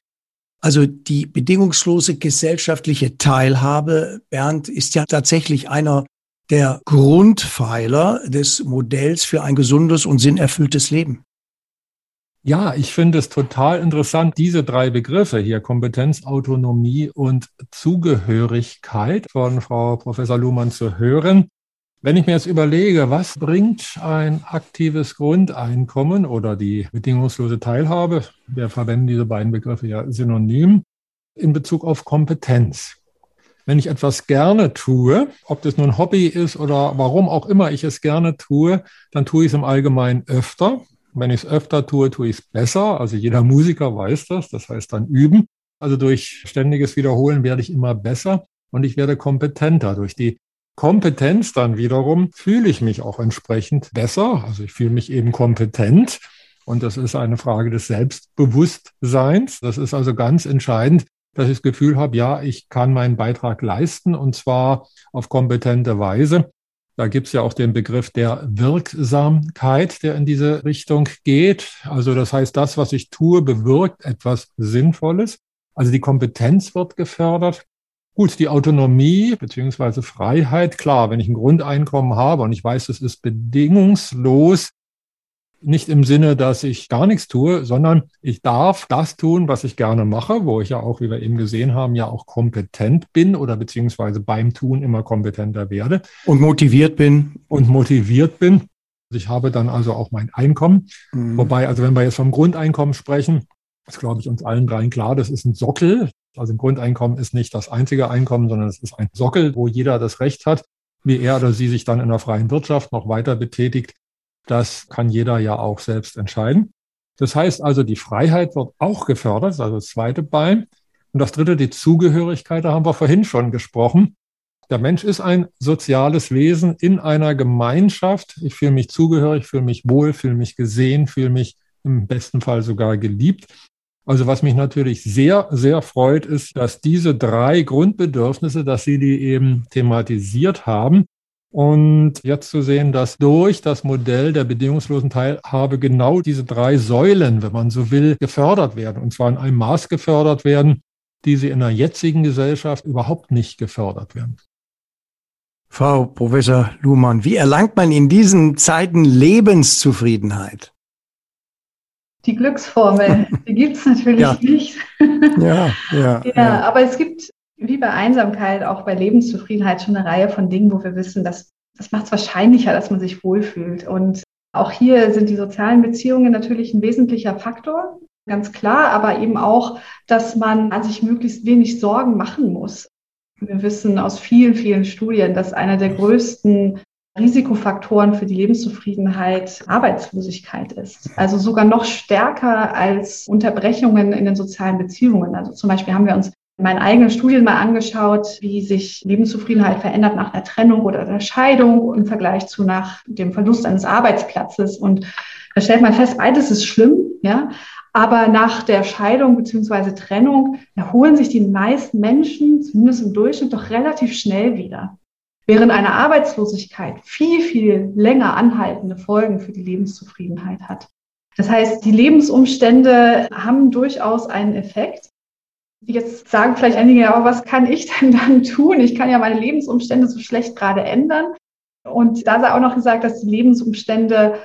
Also die bedingungslose gesellschaftliche Teilhabe, Bernd, ist ja tatsächlich einer der Grundpfeiler des Modells für ein gesundes und sinnerfülltes Leben. Ja, ich finde es total interessant, diese drei Begriffe hier, Kompetenz, Autonomie und Zugehörigkeit von Frau Professor Luhmann zu hören. Wenn ich mir jetzt überlege, was bringt ein aktives Grundeinkommen oder die bedingungslose Teilhabe, wir verwenden diese beiden Begriffe ja synonym, in Bezug auf Kompetenz. Wenn ich etwas gerne tue, ob das nun ein Hobby ist oder warum auch immer ich es gerne tue, dann tue ich es im Allgemeinen öfter. Wenn ich es öfter tue, tue ich es besser. Also jeder Musiker weiß das. Das heißt dann üben. Also durch ständiges Wiederholen werde ich immer besser und ich werde kompetenter. Durch die Kompetenz dann wiederum fühle ich mich auch entsprechend besser. Also ich fühle mich eben kompetent. Und das ist eine Frage des Selbstbewusstseins. Das ist also ganz entscheidend. dass ich das Gefühl habe, ja, ich kann meinen Beitrag leisten und zwar auf kompetente Weise. Da gibt es ja auch den Begriff der Wirksamkeit, der in diese Richtung geht. Also das heißt, das, was ich tue, bewirkt etwas Sinnvolles. Also die Kompetenz wird gefördert. Gut, die Autonomie beziehungsweise Freiheit, klar, wenn ich ein Grundeinkommen habe und ich weiß, es ist bedingungslos, nicht im Sinne, dass ich gar nichts tue, sondern ich darf das tun, was ich gerne mache, wo ich ja auch, wie wir eben gesehen haben, ja auch kompetent bin oder beziehungsweise beim Tun immer kompetenter werde. Und motiviert bin. Und motiviert bin. Ich habe dann also auch mein Einkommen. Mhm. Wobei, also wenn wir jetzt vom Grundeinkommen sprechen, ist, glaube ich, uns allen dreien klar, das ist ein Sockel. Also ein Grundeinkommen ist nicht das einzige Einkommen, sondern es ist ein Sockel, wo jeder das Recht hat, wie er oder sie sich dann in der freien Wirtschaft noch weiter betätigt, das kann jeder ja auch selbst entscheiden. Das heißt also, die Freiheit wird auch gefördert, also das zweite Bein. Und das dritte, die Zugehörigkeit, da haben wir vorhin schon gesprochen. Der Mensch ist ein soziales Wesen in einer Gemeinschaft. Ich fühle mich zugehörig, fühle mich wohl, fühle mich gesehen, fühle mich im besten Fall sogar geliebt. Also was mich natürlich sehr, sehr freut, ist, dass diese drei Grundbedürfnisse, dass Sie die eben thematisiert haben, und jetzt zu sehen, dass durch das Modell der bedingungslosen Teilhabe genau diese drei Säulen, wenn man so will, gefördert werden. Und zwar in einem Maß gefördert werden, die sie in der jetzigen Gesellschaft überhaupt nicht gefördert werden. Frau Professor Luhmann, wie erlangt man in diesen Zeiten Lebenszufriedenheit? Die Glücksformel, die gibt es natürlich ja. nicht. ja, ja, ja, ja, aber es gibt wie bei Einsamkeit, auch bei Lebenszufriedenheit schon eine Reihe von Dingen, wo wir wissen, dass das macht es wahrscheinlicher, dass man sich wohlfühlt. Und auch hier sind die sozialen Beziehungen natürlich ein wesentlicher Faktor, ganz klar, aber eben auch, dass man an sich möglichst wenig Sorgen machen muss. Wir wissen aus vielen, vielen Studien, dass einer der größten Risikofaktoren für die Lebenszufriedenheit Arbeitslosigkeit ist. Also sogar noch stärker als Unterbrechungen in den sozialen Beziehungen. Also zum Beispiel haben wir uns meinen eigenen Studien mal angeschaut, wie sich Lebenszufriedenheit verändert nach einer Trennung oder einer Scheidung im Vergleich zu nach dem Verlust eines Arbeitsplatzes. Und da stellt man fest, beides ist schlimm, ja. Aber nach der Scheidung beziehungsweise Trennung erholen sich die meisten Menschen, zumindest im Durchschnitt, doch relativ schnell wieder. Während eine Arbeitslosigkeit viel, viel länger anhaltende Folgen für die Lebenszufriedenheit hat. Das heißt, die Lebensumstände haben durchaus einen Effekt. Jetzt sagen vielleicht einige, ja, aber was kann ich denn dann tun? Ich kann ja meine Lebensumstände so schlecht gerade ändern. Und da sei auch noch gesagt, dass die Lebensumstände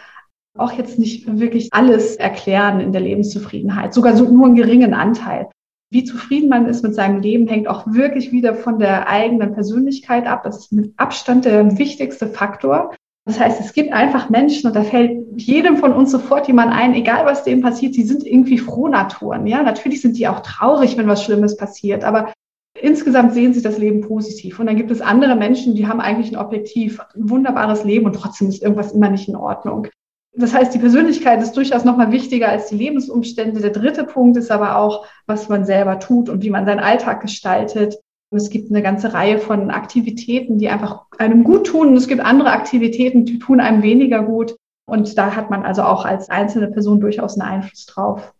auch jetzt nicht wirklich alles erklären in der Lebenszufriedenheit, sogar so nur einen geringen Anteil. Wie zufrieden man ist mit seinem Leben, hängt auch wirklich wieder von der eigenen Persönlichkeit ab. Das ist mit Abstand der wichtigste Faktor. Das heißt, es gibt einfach Menschen und da fällt jedem von uns sofort jemand ein, egal was dem passiert, sie sind irgendwie Frohnaturen. Ja, natürlich sind die auch traurig, wenn was Schlimmes passiert, aber insgesamt sehen sie das Leben positiv. Und dann gibt es andere Menschen, die haben eigentlich ein objektiv ein wunderbares Leben und trotzdem ist irgendwas immer nicht in Ordnung. Das heißt, die Persönlichkeit ist durchaus nochmal wichtiger als die Lebensumstände. Der dritte Punkt ist aber auch, was man selber tut und wie man seinen Alltag gestaltet. Es gibt eine ganze Reihe von Aktivitäten, die einfach einem gut tun. Und es gibt andere Aktivitäten, die tun einem weniger gut. Und da hat man also auch als einzelne Person durchaus einen Einfluss drauf.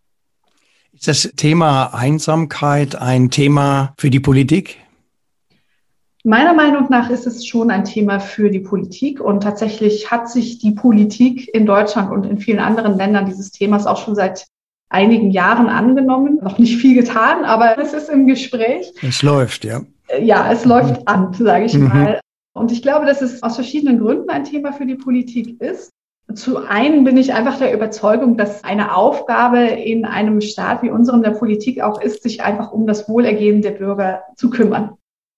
Ist das Thema Einsamkeit ein Thema für die Politik? Meiner Meinung nach ist es schon ein Thema für die Politik und tatsächlich hat sich die Politik in Deutschland und in vielen anderen Ländern dieses Themas auch schon seit einigen Jahren angenommen. Noch nicht viel getan, aber es ist im Gespräch. Es läuft, ja. Ja, es läuft an, sage ich mhm. mal. Und ich glaube, dass es aus verschiedenen Gründen ein Thema für die Politik ist. Zu einen bin ich einfach der Überzeugung, dass eine Aufgabe in einem Staat wie unserem der Politik auch ist, sich einfach um das Wohlergehen der Bürger zu kümmern.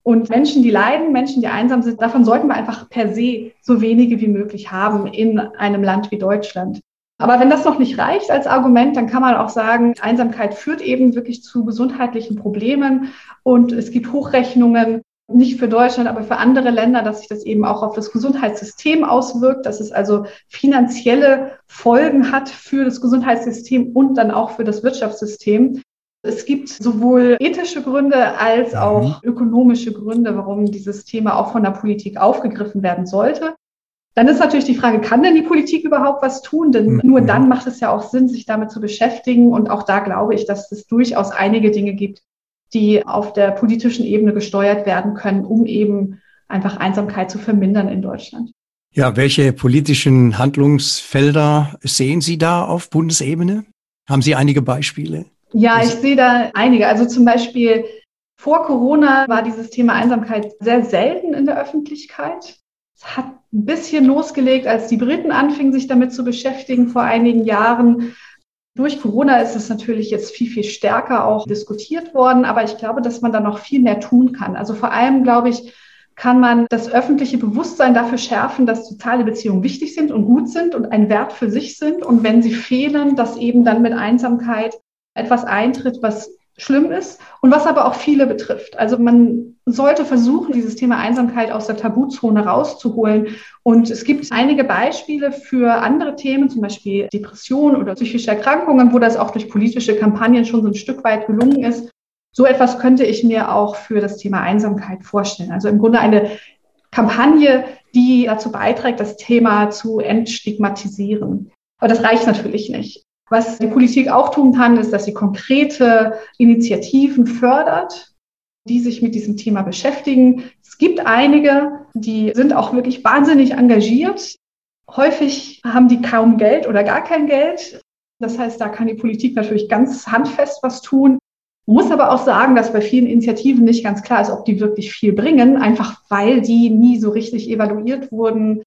Und Menschen, die leiden, Menschen, die einsam sind, davon sollten wir einfach per se so wenige wie möglich haben in einem Land wie Deutschland. Aber wenn das noch nicht reicht als Argument, dann kann man auch sagen, Einsamkeit führt eben wirklich zu gesundheitlichen Problemen und es gibt Hochrechnungen, nicht für Deutschland, aber für andere Länder, dass sich das eben auch auf das Gesundheitssystem auswirkt, dass es also finanzielle Folgen hat für das Gesundheitssystem und dann auch für das Wirtschaftssystem. Es gibt sowohl ethische Gründe als mhm. auch ökonomische Gründe, warum dieses Thema auch von der Politik aufgegriffen werden sollte. Dann ist natürlich die Frage, kann denn die Politik überhaupt was tun? Denn mhm. nur dann macht es ja auch Sinn, sich damit zu beschäftigen. Und auch da glaube ich, dass es durchaus einige Dinge gibt, die auf der politischen Ebene gesteuert werden können, um eben einfach Einsamkeit zu vermindern in Deutschland. Ja, welche politischen Handlungsfelder sehen Sie da auf Bundesebene? Haben Sie einige Beispiele? Ja, ich sehe da einige. Also zum Beispiel vor Corona war dieses Thema Einsamkeit sehr selten in der Öffentlichkeit. Hat ein bisschen losgelegt, als die Briten anfingen, sich damit zu beschäftigen vor einigen Jahren. Durch Corona ist es natürlich jetzt viel, viel stärker auch diskutiert worden, aber ich glaube, dass man da noch viel mehr tun kann. Also vor allem, glaube ich, kann man das öffentliche Bewusstsein dafür schärfen, dass soziale Beziehungen wichtig sind und gut sind und ein Wert für sich sind. Und wenn sie fehlen, dass eben dann mit Einsamkeit etwas eintritt, was schlimm ist und was aber auch viele betrifft. Also man sollte versuchen, dieses Thema Einsamkeit aus der Tabuzone rauszuholen. Und es gibt einige Beispiele für andere Themen, zum Beispiel Depression oder psychische Erkrankungen, wo das auch durch politische Kampagnen schon so ein Stück weit gelungen ist. So etwas könnte ich mir auch für das Thema Einsamkeit vorstellen. Also im Grunde eine Kampagne, die dazu beiträgt, das Thema zu entstigmatisieren. Aber das reicht natürlich nicht. Was die Politik auch tun kann, ist, dass sie konkrete Initiativen fördert, die sich mit diesem Thema beschäftigen. Es gibt einige, die sind auch wirklich wahnsinnig engagiert. Häufig haben die kaum Geld oder gar kein Geld. Das heißt, da kann die Politik natürlich ganz handfest was tun. Muss aber auch sagen, dass bei vielen Initiativen nicht ganz klar ist, ob die wirklich viel bringen, einfach weil die nie so richtig evaluiert wurden.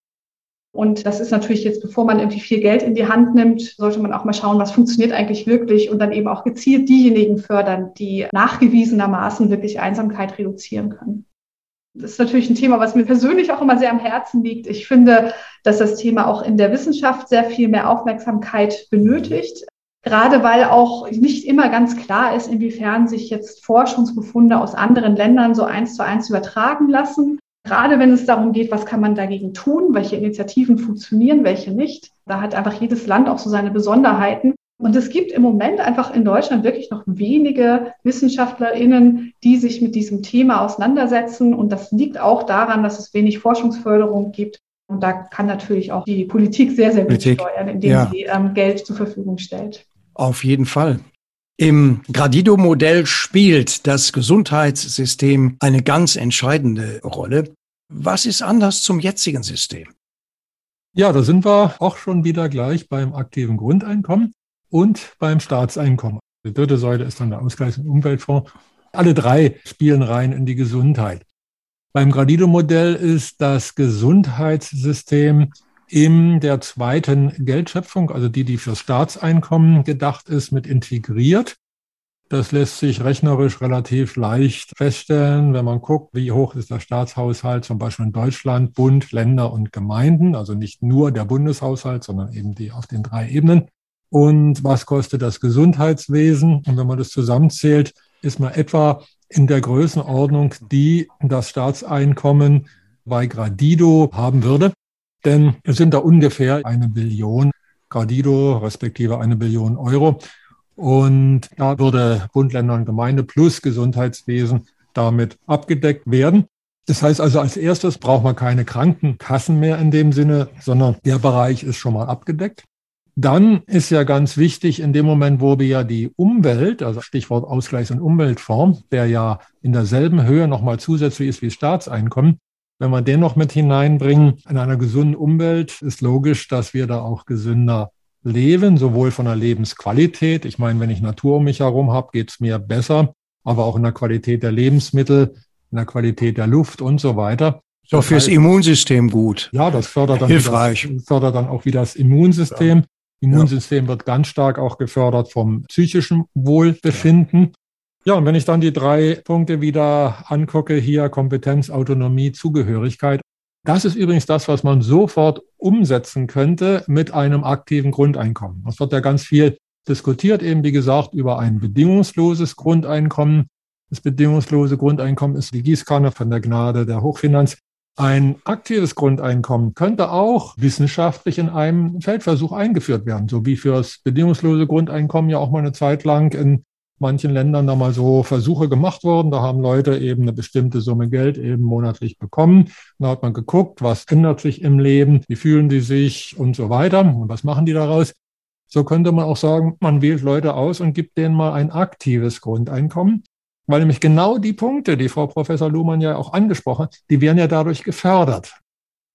Und das ist natürlich jetzt, bevor man irgendwie viel Geld in die Hand nimmt, sollte man auch mal schauen, was funktioniert eigentlich wirklich und dann eben auch gezielt diejenigen fördern, die nachgewiesenermaßen wirklich Einsamkeit reduzieren können. Das ist natürlich ein Thema, was mir persönlich auch immer sehr am Herzen liegt. Ich finde, dass das Thema auch in der Wissenschaft sehr viel mehr Aufmerksamkeit benötigt. Gerade weil auch nicht immer ganz klar ist, inwiefern sich jetzt Forschungsbefunde aus anderen Ländern so eins zu eins übertragen lassen. Gerade wenn es darum geht, was kann man dagegen tun, welche Initiativen funktionieren, welche nicht. Da hat einfach jedes Land auch so seine Besonderheiten. Und es gibt im Moment einfach in Deutschland wirklich noch wenige WissenschaftlerInnen, die sich mit diesem Thema auseinandersetzen. Und das liegt auch daran, dass es wenig Forschungsförderung gibt. Und da kann natürlich auch die Politik sehr, sehr gut Politik. steuern, indem ja. sie ähm, Geld zur Verfügung stellt. Auf jeden Fall. Im Gradido-Modell spielt das Gesundheitssystem eine ganz entscheidende Rolle. Was ist anders zum jetzigen System? Ja, da sind wir auch schon wieder gleich beim aktiven Grundeinkommen und beim Staatseinkommen. Die dritte Säule ist dann der Ausgleichs- und Umweltfonds. Alle drei spielen rein in die Gesundheit. Beim Gradido-Modell ist das Gesundheitssystem in der zweiten Geldschöpfung, also die, die fürs Staatseinkommen gedacht ist, mit integriert. Das lässt sich rechnerisch relativ leicht feststellen, wenn man guckt, wie hoch ist der Staatshaushalt zum Beispiel in Deutschland, Bund, Länder und Gemeinden, also nicht nur der Bundeshaushalt, sondern eben die auf den drei Ebenen. Und was kostet das Gesundheitswesen? Und wenn man das zusammenzählt, ist man etwa in der Größenordnung, die das Staatseinkommen bei Gradido haben würde. Denn es sind da ungefähr eine Billion Gradido, respektive eine Billion Euro. Und da würde Bund, Länder und Gemeinde plus Gesundheitswesen damit abgedeckt werden. Das heißt also, als erstes braucht man keine Krankenkassen mehr in dem Sinne, sondern der Bereich ist schon mal abgedeckt. Dann ist ja ganz wichtig, in dem Moment, wo wir ja die Umwelt, also Stichwort Ausgleichs- und Umweltfonds, der ja in derselben Höhe nochmal zusätzlich ist wie Staatseinkommen, wenn wir den noch mit hineinbringen, in einer gesunden Umwelt ist logisch, dass wir da auch gesünder leben, sowohl von der Lebensqualität. Ich meine, wenn ich Natur um mich herum habe, geht es mir besser, aber auch in der Qualität der Lebensmittel, in der Qualität der Luft und so weiter. So fürs heißt, Immunsystem gut. Ja, das fördert dann, Hilfreich. Das, fördert dann auch wieder das Immunsystem. Ja. Immunsystem ja. wird ganz stark auch gefördert vom psychischen Wohlbefinden. Ja, und wenn ich dann die drei Punkte wieder angucke, hier Kompetenz, Autonomie, Zugehörigkeit, das ist übrigens das, was man sofort umsetzen könnte mit einem aktiven Grundeinkommen. Das wird ja ganz viel diskutiert, eben wie gesagt, über ein bedingungsloses Grundeinkommen. Das bedingungslose Grundeinkommen ist die Gießkanne von der Gnade der Hochfinanz. Ein aktives Grundeinkommen könnte auch wissenschaftlich in einem Feldversuch eingeführt werden, so wie für das bedingungslose Grundeinkommen ja auch mal eine Zeit lang in manchen Ländern da mal so Versuche gemacht worden. Da haben Leute eben eine bestimmte Summe Geld eben monatlich bekommen. Da hat man geguckt, was ändert sich im Leben, wie fühlen die sich und so weiter und was machen die daraus. So könnte man auch sagen, man wählt Leute aus und gibt denen mal ein aktives Grundeinkommen. Weil nämlich genau die Punkte, die Frau Professor Luhmann ja auch angesprochen hat, die werden ja dadurch gefördert.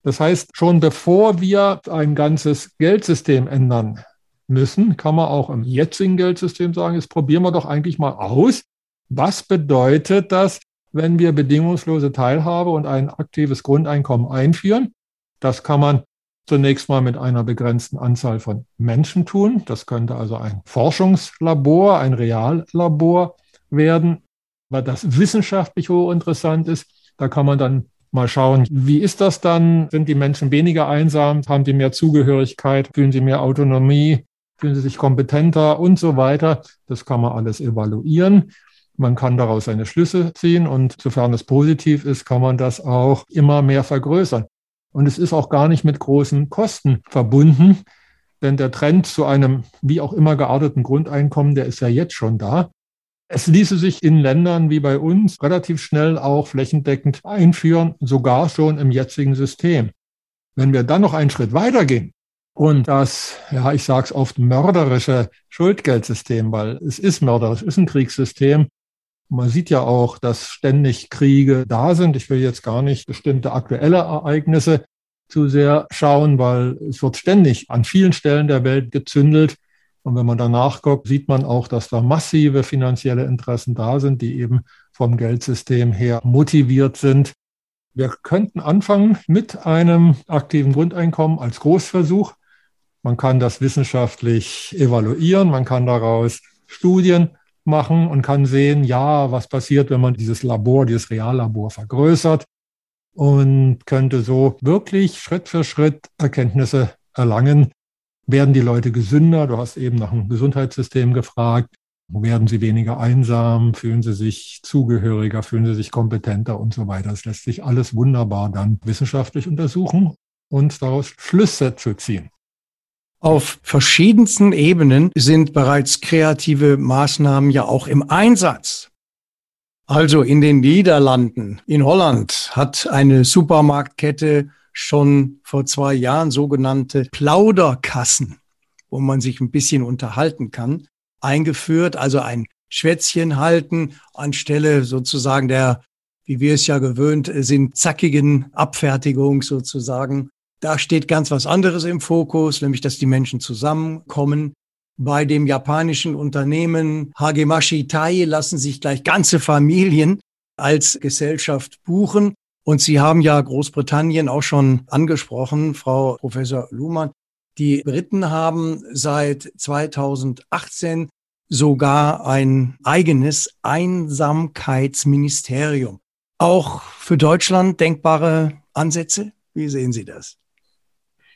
Das heißt, schon bevor wir ein ganzes Geldsystem ändern müssen, kann man auch im jetzigen Geldsystem sagen, jetzt probieren wir doch eigentlich mal aus, was bedeutet das, wenn wir bedingungslose Teilhabe und ein aktives Grundeinkommen einführen. Das kann man zunächst mal mit einer begrenzten Anzahl von Menschen tun. Das könnte also ein Forschungslabor, ein Reallabor werden, weil das wissenschaftlich hochinteressant ist. Da kann man dann mal schauen, wie ist das dann? Sind die Menschen weniger einsam? Haben die mehr Zugehörigkeit? Fühlen sie mehr Autonomie? Fühlen sie sich kompetenter und so weiter? Das kann man alles evaluieren. Man kann daraus seine Schlüsse ziehen und sofern es positiv ist, kann man das auch immer mehr vergrößern. Und es ist auch gar nicht mit großen Kosten verbunden, denn der Trend zu einem wie auch immer gearteten Grundeinkommen, der ist ja jetzt schon da. Es ließe sich in Ländern wie bei uns relativ schnell auch flächendeckend einführen, sogar schon im jetzigen System. Wenn wir dann noch einen Schritt weitergehen und das, ja, ich sage es oft, mörderische Schuldgeldsystem, weil es ist mörderisch, es ist ein Kriegssystem. Man sieht ja auch, dass ständig Kriege da sind. Ich will jetzt gar nicht bestimmte aktuelle Ereignisse zu sehr schauen, weil es wird ständig an vielen Stellen der Welt gezündelt. Und wenn man danach guckt, sieht man auch, dass da massive finanzielle Interessen da sind, die eben vom Geldsystem her motiviert sind. Wir könnten anfangen mit einem aktiven Grundeinkommen als Großversuch. Man kann das wissenschaftlich evaluieren, man kann daraus Studien machen und kann sehen, ja, was passiert, wenn man dieses Labor, dieses Reallabor vergrößert und könnte so wirklich Schritt für Schritt Erkenntnisse erlangen, werden die Leute gesünder? Du hast eben nach dem Gesundheitssystem gefragt. Werden sie weniger einsam? Fühlen sie sich zugehöriger? Fühlen sie sich kompetenter und so weiter? Das lässt sich alles wunderbar dann wissenschaftlich untersuchen und daraus Schlüsse zu ziehen. Auf verschiedensten Ebenen sind bereits kreative Maßnahmen ja auch im Einsatz. Also in den Niederlanden, in Holland hat eine Supermarktkette schon vor zwei Jahren sogenannte Plauderkassen, wo man sich ein bisschen unterhalten kann, eingeführt. Also ein Schwätzchen halten anstelle sozusagen der, wie wir es ja gewöhnt sind, zackigen Abfertigung sozusagen. Da steht ganz was anderes im Fokus, nämlich dass die Menschen zusammenkommen. Bei dem japanischen Unternehmen Hagemashi Tai lassen sich gleich ganze Familien als Gesellschaft buchen. Und Sie haben ja Großbritannien auch schon angesprochen, Frau Professor Luhmann. Die Briten haben seit 2018 sogar ein eigenes Einsamkeitsministerium. Auch für Deutschland denkbare Ansätze? Wie sehen Sie das?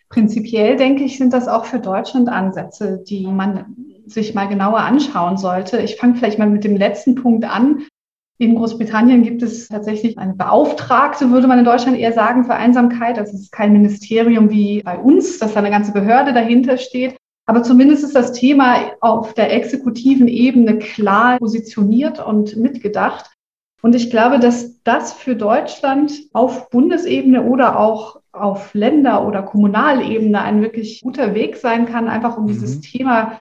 Prinzipiell denke ich, sind das auch für Deutschland Ansätze, die man sich mal genauer anschauen sollte. Ich fange vielleicht mal mit dem letzten Punkt an. In Großbritannien gibt es tatsächlich eine Beauftragte, würde man in Deutschland eher sagen, für Einsamkeit. Das ist kein Ministerium wie bei uns, dass da eine ganze Behörde dahinter steht. Aber zumindest ist das Thema auf der exekutiven Ebene klar positioniert und mitgedacht. Und ich glaube, dass das für Deutschland auf Bundesebene oder auch auf Länder- oder Kommunalebene ein wirklich guter Weg sein kann, einfach um mhm. dieses Thema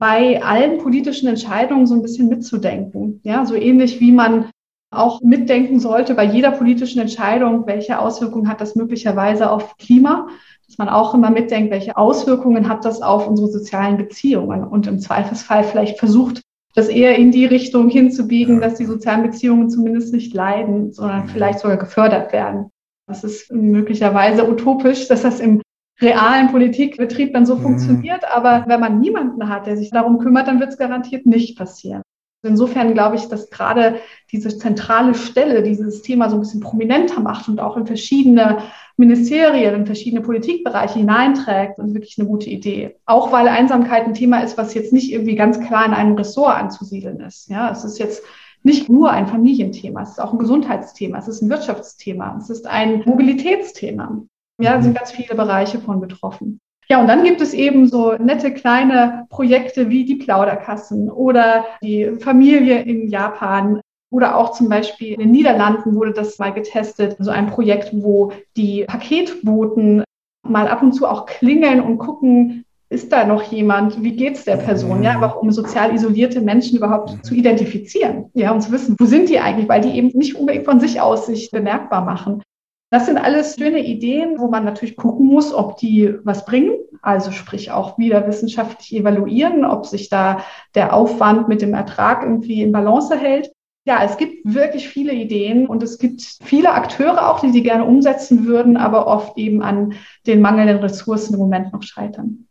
bei allen politischen Entscheidungen so ein bisschen mitzudenken. Ja, so ähnlich wie man auch mitdenken sollte bei jeder politischen Entscheidung, welche Auswirkungen hat das möglicherweise auf Klima, dass man auch immer mitdenkt, welche Auswirkungen hat das auf unsere sozialen Beziehungen und im Zweifelsfall vielleicht versucht, das eher in die Richtung hinzubiegen, dass die sozialen Beziehungen zumindest nicht leiden, sondern mhm. vielleicht sogar gefördert werden. Das ist möglicherweise utopisch, dass das im realen Politikbetrieb dann so mhm. funktioniert. Aber wenn man niemanden hat, der sich darum kümmert, dann wird es garantiert nicht passieren. Insofern glaube ich, dass gerade diese zentrale Stelle dieses Thema so ein bisschen prominenter macht und auch in verschiedene Ministerien, in verschiedene Politikbereiche hineinträgt und wirklich eine gute Idee. Auch weil Einsamkeit ein Thema ist, was jetzt nicht irgendwie ganz klar in einem Ressort anzusiedeln ist. Ja, es ist jetzt nicht nur ein Familienthema, es ist auch ein Gesundheitsthema, es ist ein Wirtschaftsthema, es ist ein Mobilitätsthema. Ja, da sind ganz viele Bereiche von betroffen. Ja, und dann gibt es eben so nette kleine Projekte wie die Plauderkassen oder die Familie in Japan oder auch zum Beispiel in den Niederlanden wurde das mal getestet, so ein Projekt, wo die Paketboten mal ab und zu auch klingeln und gucken, ist da noch jemand? Wie geht es der Person? Ja, einfach um sozial isolierte Menschen überhaupt zu identifizieren. Ja, und zu wissen, wo sind die eigentlich, weil die eben nicht unbedingt von sich aus sich bemerkbar machen. Das sind alles schöne Ideen, wo man natürlich gucken muss, ob die was bringen. Also sprich auch wieder wissenschaftlich evaluieren, ob sich da der Aufwand mit dem Ertrag irgendwie in Balance hält. Ja, es gibt wirklich viele Ideen und es gibt viele Akteure auch, die sie gerne umsetzen würden, aber oft eben an den mangelnden Ressourcen im Moment noch scheitern.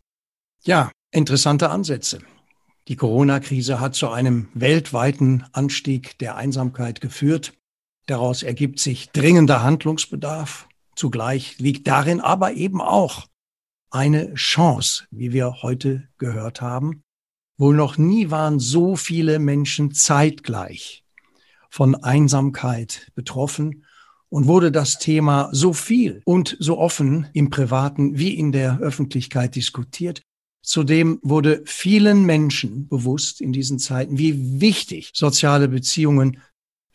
Ja, interessante Ansätze. Die Corona-Krise hat zu einem weltweiten Anstieg der Einsamkeit geführt. Daraus ergibt sich dringender Handlungsbedarf. Zugleich liegt darin aber eben auch eine Chance, wie wir heute gehört haben. Wohl noch nie waren so viele Menschen zeitgleich von Einsamkeit betroffen und wurde das Thema so viel und so offen im privaten wie in der Öffentlichkeit diskutiert. Zudem wurde vielen Menschen bewusst in diesen Zeiten, wie wichtig soziale Beziehungen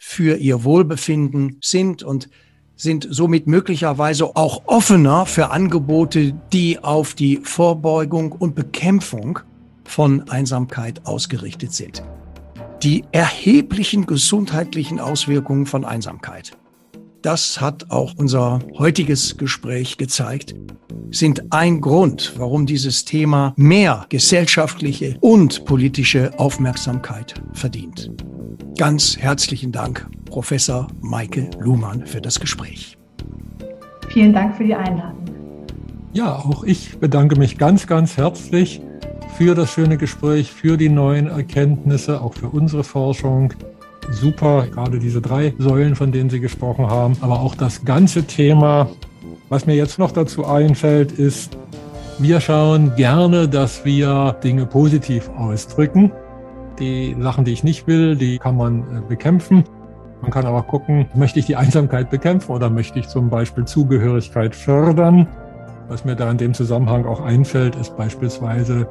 für ihr Wohlbefinden sind und sind somit möglicherweise auch offener für Angebote, die auf die Vorbeugung und Bekämpfung von Einsamkeit ausgerichtet sind die erheblichen gesundheitlichen Auswirkungen von Einsamkeit. Das hat auch unser heutiges Gespräch gezeigt, sind ein Grund, warum dieses Thema mehr gesellschaftliche und politische Aufmerksamkeit verdient. Ganz herzlichen Dank, Professor Maike Luhmann, für das Gespräch. Vielen Dank für die Einladung. Ja, auch ich bedanke mich ganz, ganz herzlich für das schöne Gespräch, für die neuen Erkenntnisse, auch für unsere Forschung. Super, gerade diese drei Säulen, von denen Sie gesprochen haben, aber auch das ganze Thema. Was mir jetzt noch dazu einfällt, ist, wir schauen gerne, dass wir Dinge positiv ausdrücken. Die Sachen, die ich nicht will, die kann man äh, bekämpfen. Man kann aber gucken, möchte ich die Einsamkeit bekämpfen oder möchte ich zum Beispiel Zugehörigkeit fördern? Was mir da in dem Zusammenhang auch einfällt, ist beispielsweise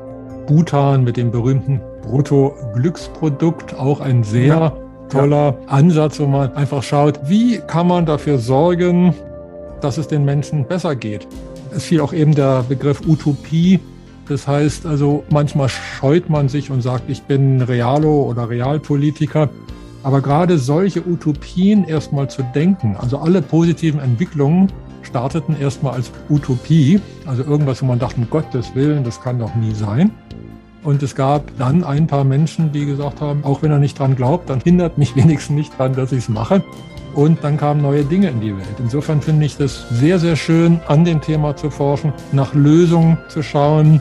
Bhutan mit dem berühmten Brutto-Glücksprodukt auch ein sehr toller Ansatz, wo man einfach schaut, wie kann man dafür sorgen, dass es den Menschen besser geht. Es fiel auch eben der Begriff Utopie. Das heißt also, manchmal scheut man sich und sagt, ich bin Realo oder Realpolitiker. Aber gerade solche Utopien erstmal zu denken, also alle positiven Entwicklungen starteten erstmal als Utopie, also irgendwas, wo man dachte, um Gottes Willen, das kann doch nie sein. Und es gab dann ein paar Menschen, die gesagt haben, auch wenn er nicht dran glaubt, dann hindert mich wenigstens nicht dran, dass ich es mache. Und dann kamen neue Dinge in die Welt. Insofern finde ich das sehr, sehr schön, an dem Thema zu forschen, nach Lösungen zu schauen.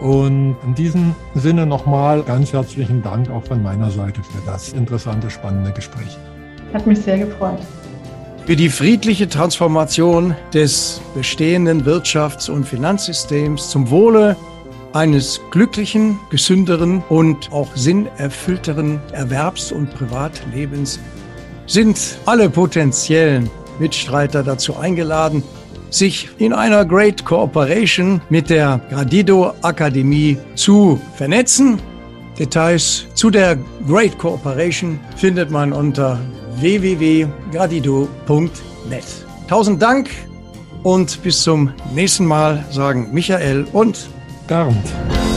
Und in diesem Sinne nochmal ganz herzlichen Dank auch von meiner Seite für das interessante, spannende Gespräch. Hat mich sehr gefreut. Für die friedliche Transformation des bestehenden Wirtschafts- und Finanzsystems zum Wohle eines glücklichen, gesünderen und auch sinnerfüllteren Erwerbs- und Privatlebens sind alle potenziellen Mitstreiter dazu eingeladen, sich in einer Great Cooperation mit der Gradido Akademie zu vernetzen. Details zu der Great Cooperation findet man unter www.gradido.net. Tausend Dank und bis zum nächsten Mal sagen Michael und Bernd.